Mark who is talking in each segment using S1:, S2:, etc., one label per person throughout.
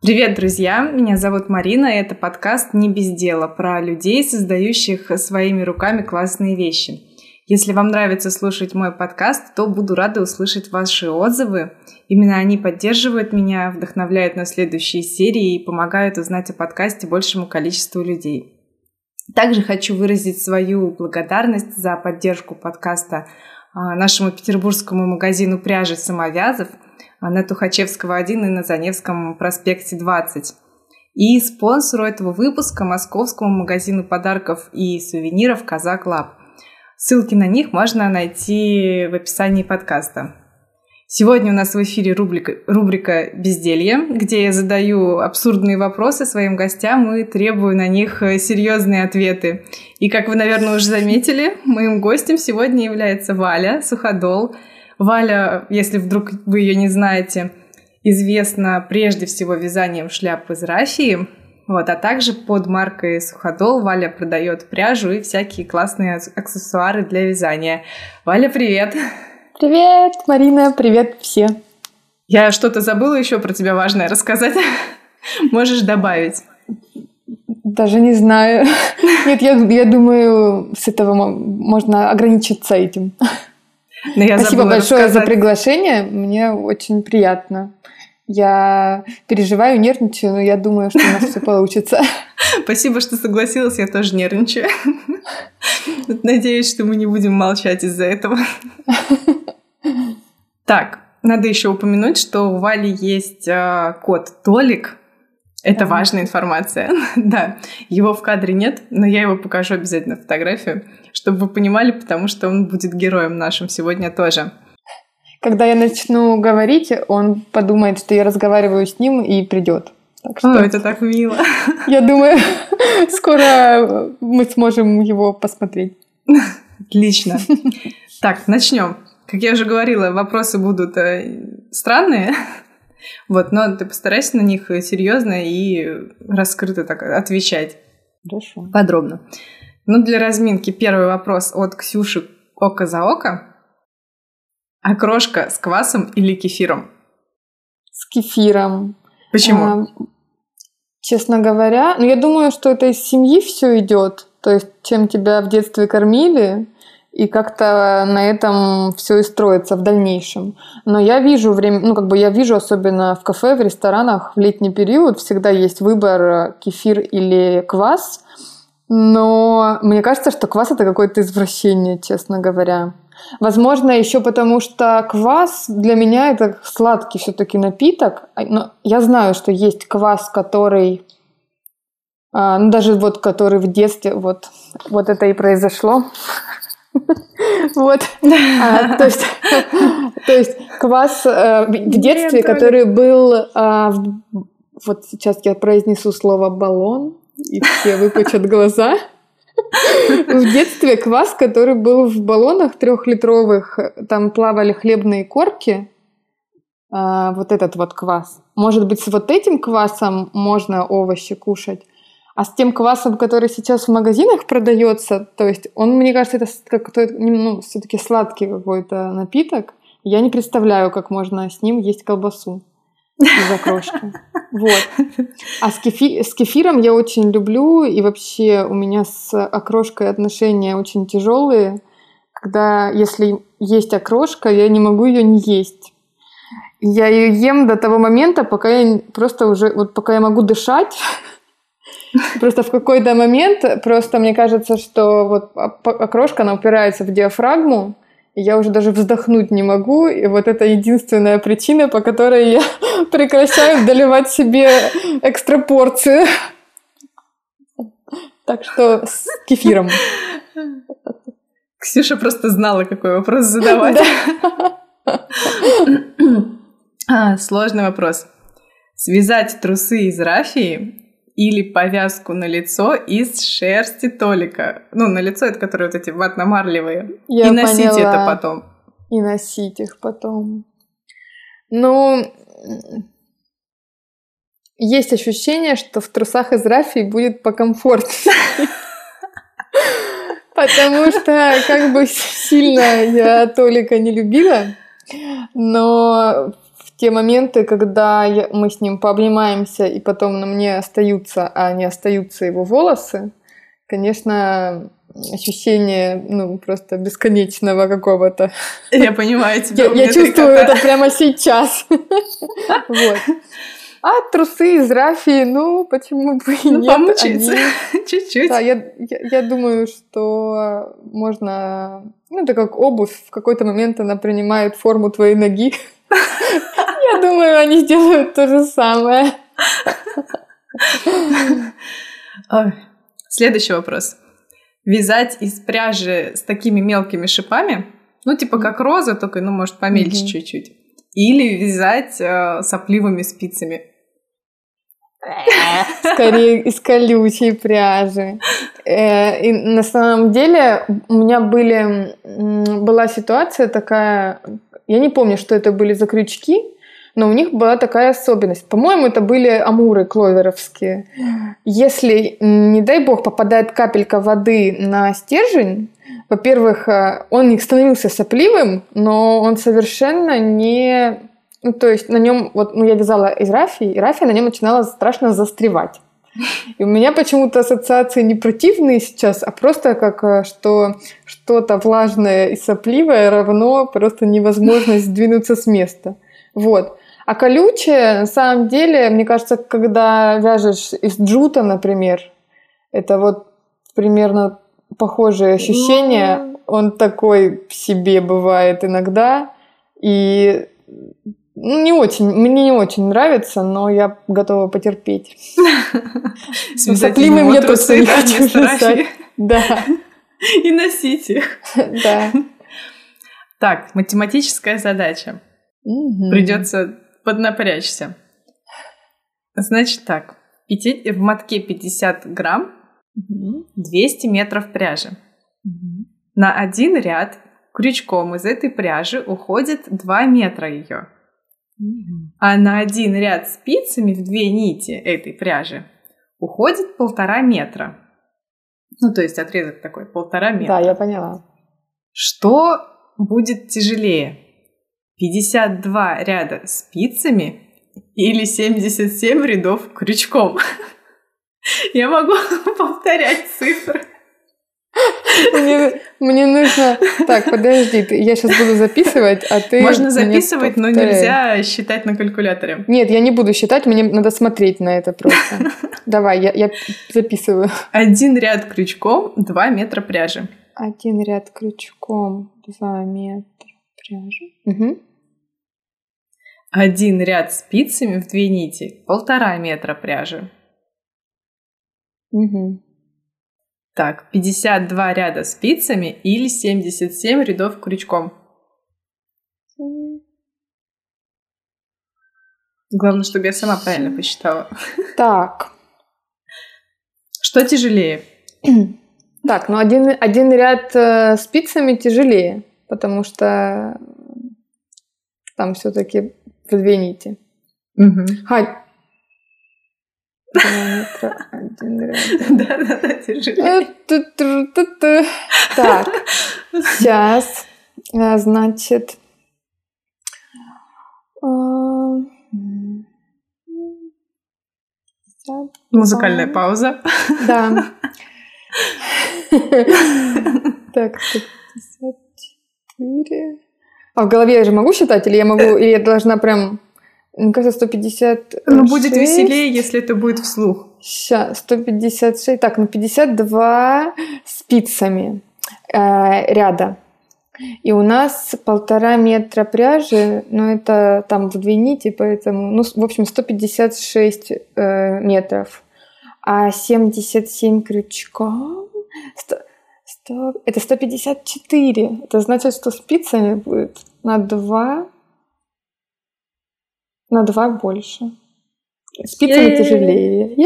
S1: Привет, друзья! Меня зовут Марина, и это подкаст «Не без дела» про людей, создающих своими руками классные вещи. Если вам нравится слушать мой подкаст, то буду рада услышать ваши отзывы. Именно они поддерживают меня, вдохновляют на следующие серии и помогают узнать о подкасте большему количеству людей. Также хочу выразить свою благодарность за поддержку подкаста а, нашему петербургскому магазину пряжи «Самовязов», на Тухачевского 1 и на Заневском проспекте 20. И спонсору этого выпуска московскому магазину подарков и сувениров «Казак Лаб». Ссылки на них можно найти в описании подкаста. Сегодня у нас в эфире рубрика, рубрика «Безделье», где я задаю абсурдные вопросы своим гостям и требую на них серьезные ответы. И, как вы, наверное, уже заметили, моим гостем сегодня является Валя Суходол – Валя, если вдруг вы ее не знаете, известна прежде всего вязанием шляп из рафии, вот, а также под маркой Суходол Валя продает пряжу и всякие классные аксессуары для вязания. Валя, привет!
S2: Привет, Марина, привет все!
S1: Я что-то забыла еще про тебя важное рассказать. Можешь добавить?
S2: Даже не знаю. Нет, я, я думаю, с этого можно ограничиться этим. Но я Спасибо большое рассказать. за приглашение. Мне очень приятно. Я переживаю, нервничаю, но я думаю, что у нас все получится.
S1: Спасибо, что согласилась, я тоже нервничаю. Надеюсь, что мы не будем молчать из-за этого. Так, надо еще упомянуть, что у Вали есть э, кот Толик. Это да. важная информация. да, его в кадре нет, но я его покажу обязательно фотографию чтобы вы понимали, потому что он будет героем нашим сегодня тоже.
S2: Когда я начну говорить, он подумает, что я разговариваю с ним и придет.
S1: Так что... О, это так мило.
S2: Я думаю, скоро мы сможем его посмотреть.
S1: Отлично. Так, начнем. Как я уже говорила, вопросы будут э, странные. Вот, но ты постарайся на них серьезно и раскрыто так отвечать.
S2: Хорошо.
S1: Подробно. Ну, для разминки первый вопрос от Ксюши око за око. Окрошка с квасом или кефиром?
S2: С кефиром.
S1: Почему? А,
S2: честно говоря, ну я думаю, что это из семьи все идет. То есть, чем тебя в детстве кормили, и как-то на этом все и строится в дальнейшем. Но я вижу время, ну как бы я вижу особенно в кафе, в ресторанах в летний период всегда есть выбор кефир или квас. Но мне кажется, что квас это какое-то извращение, честно говоря. Возможно, еще потому что квас для меня это сладкий все-таки напиток. А, но я знаю, что есть квас, который, а, ну даже вот который в детстве, вот, вот это и произошло. Вот. А, то, есть, то есть квас э, в детстве, который был... Вот сейчас я произнесу слово «баллон» и все выпучат глаза. В детстве квас, который был в баллонах трехлитровых, там плавали хлебные корки, а, вот этот вот квас. Может быть, с вот этим квасом можно овощи кушать, а с тем квасом, который сейчас в магазинах продается, то есть он, мне кажется, это какой-то ну, все-таки сладкий какой-то напиток. Я не представляю, как можно с ним есть колбасу из окрошки. Вот. А с, кефи... с кефиром я очень люблю, и вообще у меня с окрошкой отношения очень тяжелые, когда если есть окрошка, я не могу ее не есть. Я ее ем до того момента, пока я просто уже, вот пока я могу дышать, Просто в какой-то момент, просто мне кажется, что вот окрошка, она упирается в диафрагму, я уже даже вздохнуть не могу, и вот это единственная причина, по которой я прекращаю доливать себе экстра порции. Так что с кефиром.
S1: Ксюша просто знала, какой вопрос задавать. а, сложный вопрос. Связать трусы из рафии или повязку на лицо из шерсти Толика. Ну, на лицо это которые вот эти ватно-марлевые. Я и носить поняла. это потом.
S2: И носить их потом. Ну, есть ощущение, что в трусах из рафии будет покомфортнее. Потому что как бы сильно я Толика не любила, но те моменты, когда я, мы с ним пообнимаемся, и потом на мне остаются, а не остаются его волосы, конечно, ощущение, ну, просто бесконечного какого-то.
S1: Я понимаю тебя.
S2: Я, я чувствую это прямо сейчас. Вот. А трусы из рафии, ну, почему бы и
S1: ну,
S2: нет?
S1: Помучиться. Они... Чуть-чуть.
S2: Да, я, я, я думаю, что можно... Ну, это как обувь. В какой-то момент она принимает форму твоей ноги. Я думаю, они сделают то же самое.
S1: Следующий вопрос. Вязать из пряжи с такими мелкими шипами, ну, типа как роза, только, ну, может, помельче чуть-чуть. Или вязать э, сопливыми спицами.
S2: Скорее из колючей пряжи. Э, и на самом деле у меня были, была ситуация такая, я не помню, что это были за крючки, но у них была такая особенность. По-моему, это были амуры кловеровские. Если, не дай бог, попадает капелька воды на стержень, во-первых, э, он не становился сопливым, но он совершенно не... Ну, то есть на нем, вот, ну, я вязала из рафии, и рафия на нем начинала страшно застревать. И у меня почему-то ассоциации не противные сейчас, а просто как э, что что-то влажное и сопливое равно просто невозможность сдвинуться с места. Вот. А колючее, на самом деле, мне кажется, когда вяжешь из джута, например, это вот примерно похожие ощущения. Ну... Он такой в себе бывает иногда. И ну, не очень, мне не очень нравится, но я готова потерпеть.
S1: Сопливым я точно не хочу
S2: Да.
S1: И носить их.
S2: Да.
S1: Так, математическая задача. Придется поднапрячься. Значит так, в мотке 50 грамм 200 метров пряжи. На один ряд крючком из этой пряжи уходит 2 метра ее. А на один ряд спицами в две нити этой пряжи уходит полтора метра. Ну, то есть отрезок такой, полтора метра.
S2: Да, я поняла.
S1: Что будет тяжелее? 52 ряда спицами или 77 рядов крючком? Я могу повторять цифры.
S2: Мне, мне нужно... Так, подожди, я сейчас буду записывать, а ты...
S1: Можно записывать, но нельзя считать на калькуляторе.
S2: Нет, я не буду считать, мне надо смотреть на это просто. Давай, я, я записываю.
S1: Один ряд крючком, два метра пряжи.
S2: Один ряд крючком, два метра пряжи. Угу.
S1: Один ряд спицами в две нити, полтора метра пряжи.
S2: Угу.
S1: Так, 52 ряда спицами или 77 рядов крючком. Главное, чтобы я сама правильно посчитала.
S2: Так.
S1: Что тяжелее?
S2: Так, ну один, один ряд э, спицами тяжелее, потому что там все-таки нити.
S1: Угу.
S2: Ха, один
S1: Да-да-да, тяжелее.
S2: Так, сейчас, а, значит... А,
S1: Музыкальная пауза.
S2: Да. Так, 54. А в голове я же могу считать, или я могу, или я должна прям мне кажется, 150.
S1: Ну, будет веселее, если это будет вслух.
S2: Сейчас, 156. Так, ну 52 спицами э, ряда. И у нас полтора метра пряжи, но это там в две нити, поэтому, ну, в общем, 156 э, метров. А 77 крючков... 100, 100, это 154. Это значит, что спицами будет на 2 на два больше. Спицами тяжелее.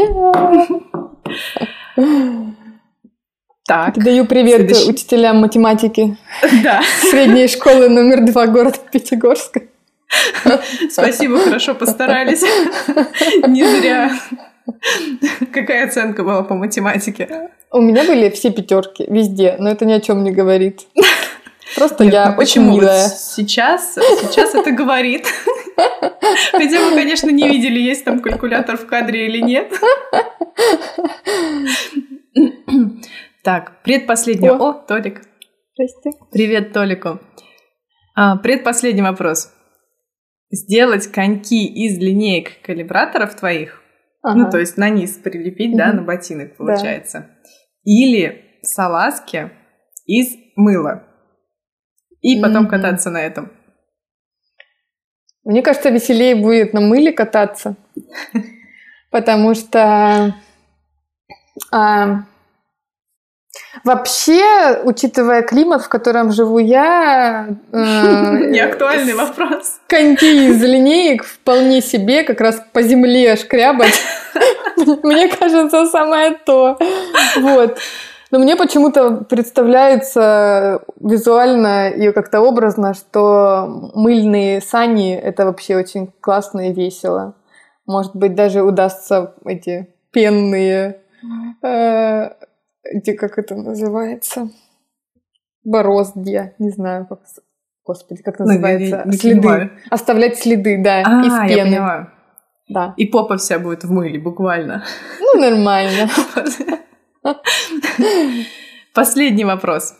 S1: Так.
S2: Даю привет Следующий. учителям математики.
S1: Да.
S2: Средней школы номер два города Пятигорска.
S1: Спасибо, хорошо постарались. Не зря. Какая оценка была по математике?
S2: У меня были все пятерки везде, но это ни о чем не говорит. Просто Нет, я ну
S1: почему? очень милая. Вот сейчас, сейчас это говорит. Хотя мы, конечно, не видели, есть там калькулятор в кадре или нет. Так, предпоследний. О, О Толик.
S2: Здрасте.
S1: Привет Толику. А, предпоследний вопрос. Сделать коньки из линеек калибраторов твоих, ага. ну, то есть на низ прилепить, угу. да, на ботинок, получается. Да. Или салазки из мыла. И потом mm кататься на этом.
S2: Мне кажется, веселее будет на мыле кататься, потому что а, вообще, учитывая климат, в котором живу я...
S1: Э, Не актуальный вопрос.
S2: Коньки из линеек вполне себе как раз по земле шкрябать. Мне кажется, самое то. Вот. Но мне почему-то представляется визуально и как-то образно, что мыльные сани — это вообще очень классно и весело. Может быть, даже удастся эти пенные, э, эти, как это называется, бороздья, не знаю, как, господи, как называется,
S1: не, не
S2: следы.
S1: Понимаю.
S2: Оставлять следы, да,
S1: а,
S2: из пены.
S1: Я понимаю.
S2: Да.
S1: И попа вся будет в мыле, буквально.
S2: Ну, нормально.
S1: Последний вопрос.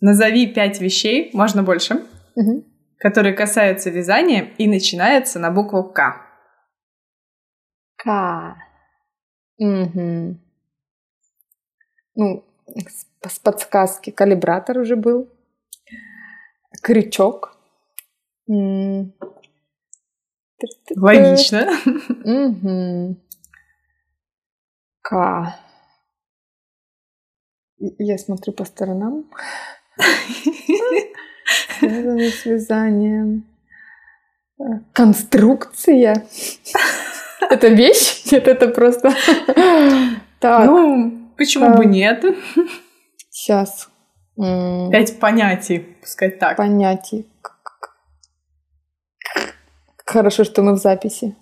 S1: Назови пять вещей, можно больше, угу. которые касаются вязания и начинаются на букву К.
S2: К. Угу. Ну, с подсказки калибратор уже был. Крючок.
S1: Логично.
S2: Угу. К. Я смотрю по сторонам. Связано с вязанием. Конструкция. Это вещь? Нет, это просто...
S1: Так. Ну, почему бы нет?
S2: Сейчас.
S1: Пять понятий, пускай так.
S2: Понятий. Хорошо, что мы в записи.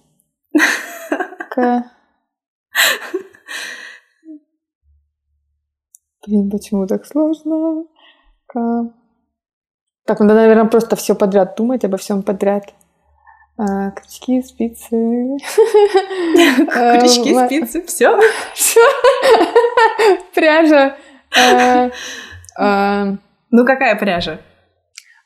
S2: Блин, почему так сложно? Так, надо, наверное, просто все подряд думать, обо всем подряд. А, крючки, спицы.
S1: Крючки, а, спицы, все.
S2: Пряжа.
S1: А, ну, какая пряжа?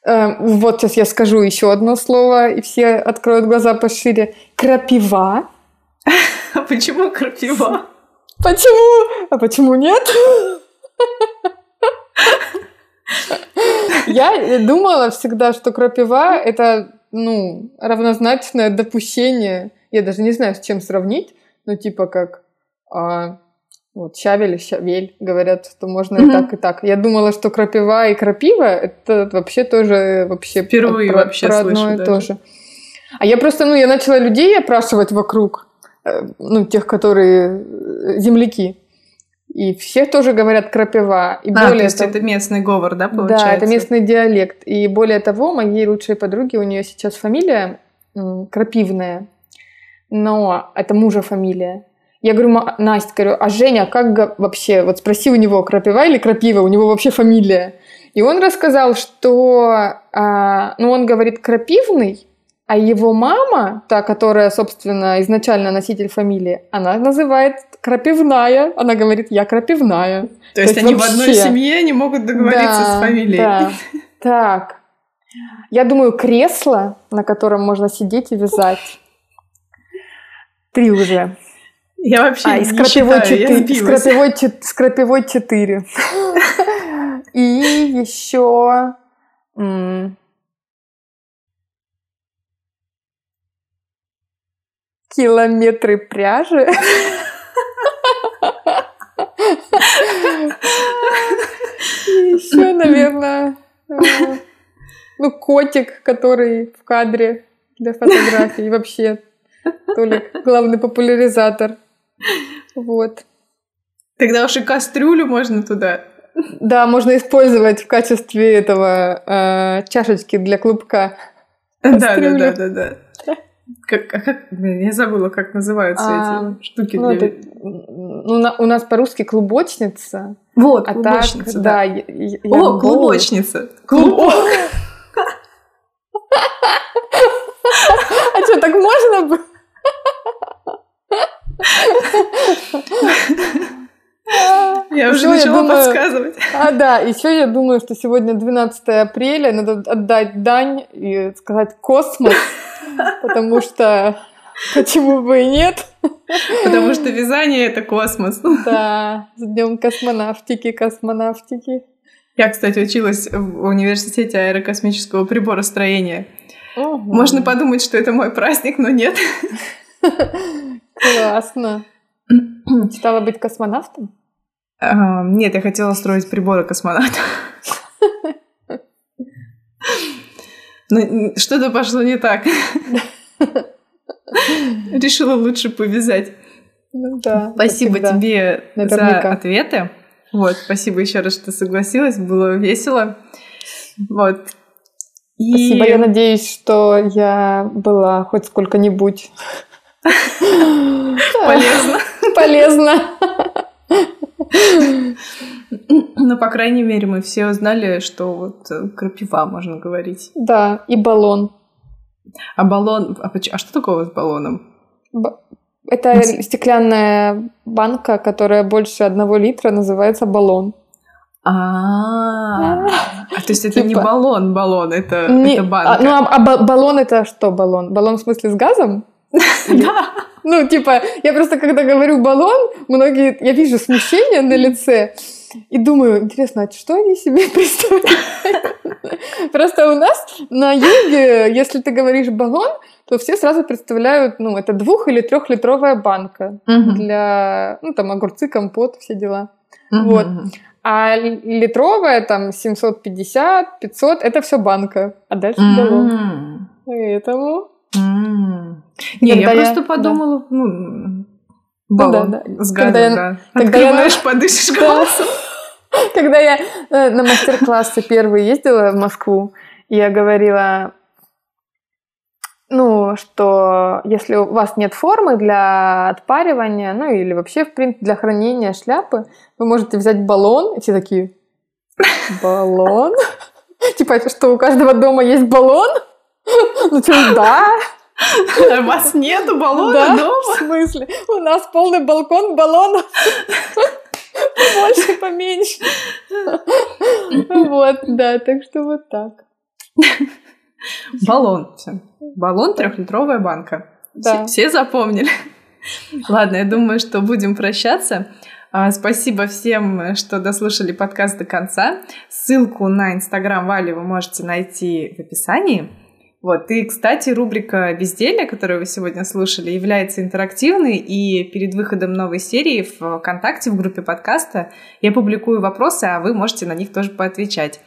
S2: Вот сейчас я скажу еще одно слово, и все откроют глаза пошире. Крапива.
S1: Почему крапива?
S2: Почему? А почему нет? Я думала всегда, что крапива — это, ну, равнозначное допущение. Я даже не знаю, с чем сравнить, но типа как а, вот щавель и щавель говорят, что можно mm-hmm. и так, и так. Я думала, что крапива и крапива — это вообще тоже вообще
S1: Впервые про, вообще про одно и то же.
S2: А я просто, ну, я начала людей опрашивать вокруг, э, ну, тех, которые э, земляки. И все тоже говорят крапива. И
S1: а, более то есть того... это местный говор, да, получается?
S2: Да, это местный диалект. И более того, моей лучшей подруги, у нее сейчас фамилия крапивная, но это мужа фамилия. Я говорю, Настя, говорю, а Женя, как вообще, вот спроси у него, крапива или крапива, у него вообще фамилия. И он рассказал, что, а, ну, он говорит крапивный, а его мама, та, которая, собственно, изначально носитель фамилии, она называет крапивная. Она говорит, я крапивная. То,
S1: То есть, они вообще... в одной семье не могут договориться да, с фамилией.
S2: Да. Так. Я думаю, кресло, на котором можно сидеть и вязать. Три уже.
S1: Я вообще а, не крапивой считаю, 4,
S2: с крапивой, с крапивой 4. И еще километры пряжи. Еще, наверное, э, ну, котик, который в кадре для фотографий. Вообще, Толик, главный популяризатор. Вот.
S1: Тогда уж и кастрюлю можно туда.
S2: Да, можно использовать в качестве этого э, чашечки для клубка.
S1: Да, да, да, да, да. Как, а как, я забыла, как называются а, эти штуки ну, для... Это,
S2: ну, на, у нас по-русски клубочница.
S1: Вот, а клубочница, так, да. да я,
S2: я
S1: О, клубочница.
S2: Клуб... можно было?
S1: Я уже начала подсказывать.
S2: А, да, еще я думаю, что сегодня 12 апреля, надо отдать дань и сказать космос, потому что почему бы и нет?
S1: Потому что вязание — это космос.
S2: Да, с днем космонавтики, космонавтики.
S1: Я, кстати, училась в университете аэрокосмического приборостроения. Угу. Можно подумать, что это мой праздник, но нет.
S2: Классно. Стала быть космонавтом?
S1: Нет, я хотела строить приборы космонавта. Но что-то пошло не так. Решила лучше повязать.
S2: Ну да.
S1: Спасибо тебе Наверняка. за ответы. Вот, спасибо еще раз, что согласилась, было весело. Вот.
S2: И... Спасибо, я надеюсь, что я была хоть сколько-нибудь
S1: полезно.
S2: Полезно.
S1: Ну, по крайней мере, мы все узнали, что вот э, крапива, можно говорить.
S2: Да, и баллон.
S1: А баллон... А, а что такое с баллоном?
S2: Это ну, стеклянная банка, которая больше одного литра, называется баллон.
S1: А, то есть это не типа баллон, баллон, это а, банка.
S2: Ну, а, а баллон это что баллон? Баллон в смысле с газом?
S1: Да.
S2: Ну, типа, я просто, когда говорю баллон, многие, я вижу смущение на лице и думаю, интересно, а что они себе представляют? Просто у нас на юге, если ты говоришь баллон, то все сразу представляют, ну, это двух- или трехлитровая банка для, ну, там, огурцы, компот, все дела. Вот. А литровая, там, 750, 500, это все банка. А дальше баллон. Поэтому
S1: не, я, я просто подумала, да. ну, баллон ну, да, да. с газом, когда да. Когда Открываешь, я... подышишь голосом.
S2: Когда я э, на мастер-классы первые ездила в Москву, я говорила, ну, что если у вас нет формы для отпаривания, ну, или вообще, в принципе, для хранения шляпы, вы можете взять баллон, и все такие, баллон? Типа, что у каждого дома есть баллон? Ну, что, да.
S1: У вас нету баллона дома?
S2: в смысле? У нас полный балкон баллонов. Больше, поменьше. Вот, да, так что вот так.
S1: Баллон. Все. Баллон трехлитровая банка. Да. Все, все запомнили. Ладно, я думаю, что будем прощаться. А, спасибо всем, что дослушали подкаст до конца. Ссылку на инстаграм Вали вы можете найти в описании. Вот. И, кстати, рубрика «Безделье», которую вы сегодня слушали, является интерактивной, и перед выходом новой серии в ВКонтакте, в группе подкаста, я публикую вопросы, а вы можете на них тоже поотвечать.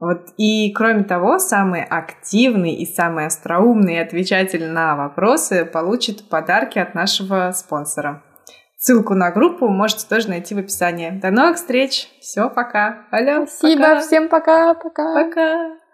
S1: Вот. И, кроме того, самый активный и самый остроумный отвечатель на вопросы получит подарки от нашего спонсора. Ссылку на группу можете тоже найти в описании. До новых встреч! Все, пока! Алло,
S2: Спасибо, пока. всем пока! Пока!
S1: Пока!